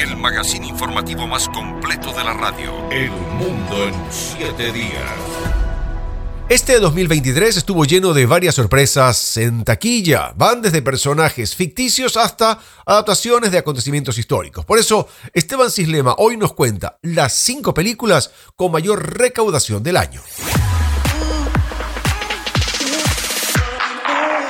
el magazine informativo más completo de la radio. El mundo en siete días. Este 2023 estuvo lleno de varias sorpresas en taquilla. Van desde personajes ficticios hasta adaptaciones de acontecimientos históricos. Por eso, Esteban Cislema hoy nos cuenta las cinco películas con mayor recaudación del año.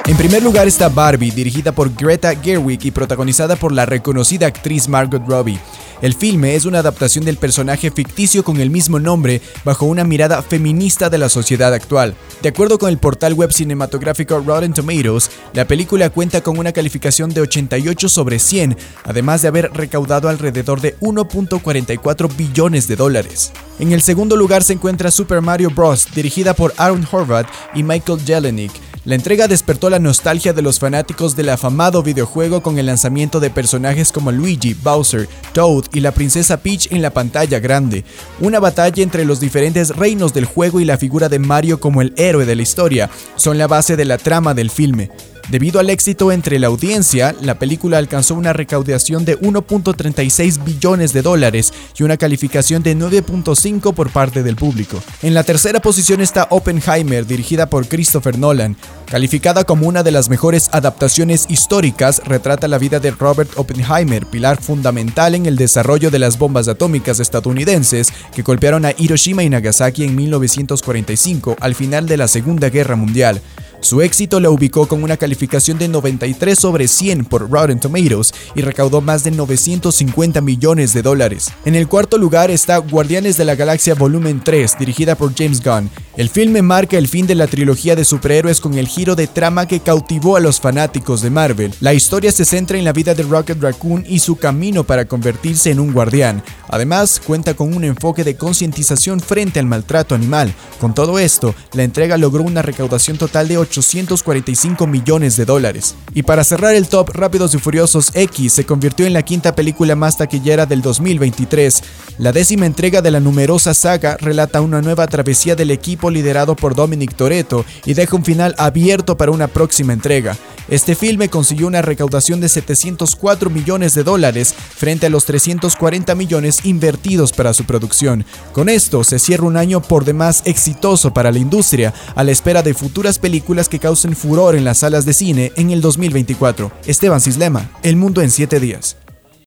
En primer lugar está Barbie, dirigida por Greta Gerwig y protagonizada por la reconocida actriz Margot Robbie. El filme es una adaptación del personaje ficticio con el mismo nombre bajo una mirada feminista de la sociedad actual. De acuerdo con el portal web cinematográfico Rotten Tomatoes, la película cuenta con una calificación de 88 sobre 100, además de haber recaudado alrededor de 1.44 billones de dólares. En el segundo lugar se encuentra Super Mario Bros., dirigida por Aaron Horvath y Michael Jelenic. La entrega despertó la nostalgia de los fanáticos del afamado videojuego con el lanzamiento de personajes como Luigi, Bowser, Toad y la princesa Peach en la pantalla grande. Una batalla entre los diferentes reinos del juego y la figura de Mario como el héroe de la historia son la base de la trama del filme. Debido al éxito entre la audiencia, la película alcanzó una recaudación de 1.36 billones de dólares y una calificación de 9.5 por parte del público. En la tercera posición está Oppenheimer, dirigida por Christopher Nolan. Calificada como una de las mejores adaptaciones históricas, retrata la vida de Robert Oppenheimer, pilar fundamental en el desarrollo de las bombas atómicas estadounidenses que golpearon a Hiroshima y Nagasaki en 1945 al final de la Segunda Guerra Mundial. Su éxito la ubicó con una calificación de 93 sobre 100 por Rotten Tomatoes y recaudó más de 950 millones de dólares. En el cuarto lugar está Guardianes de la Galaxia Volumen 3, dirigida por James Gunn. El filme marca el fin de la trilogía de superhéroes con el giro de trama que cautivó a los fanáticos de Marvel. La historia se centra en la vida de Rocket Raccoon y su camino para convertirse en un guardián. Además, cuenta con un enfoque de concientización frente al maltrato animal. Con todo esto, la entrega logró una recaudación total de 845 millones de dólares. Y para cerrar el top, Rápidos y Furiosos X se convirtió en la quinta película más taquillera del 2023. La décima entrega de la numerosa saga relata una nueva travesía del equipo liderado por Dominic Toretto y deja un final abierto para una próxima entrega. Este filme consiguió una recaudación de 704 millones de dólares frente a los 340 millones invertidos para su producción. Con esto se cierra un año por demás exitoso para la industria, a la espera de futuras películas que causen furor en las salas de cine en el 2024. Esteban Cislema, El Mundo en 7 días.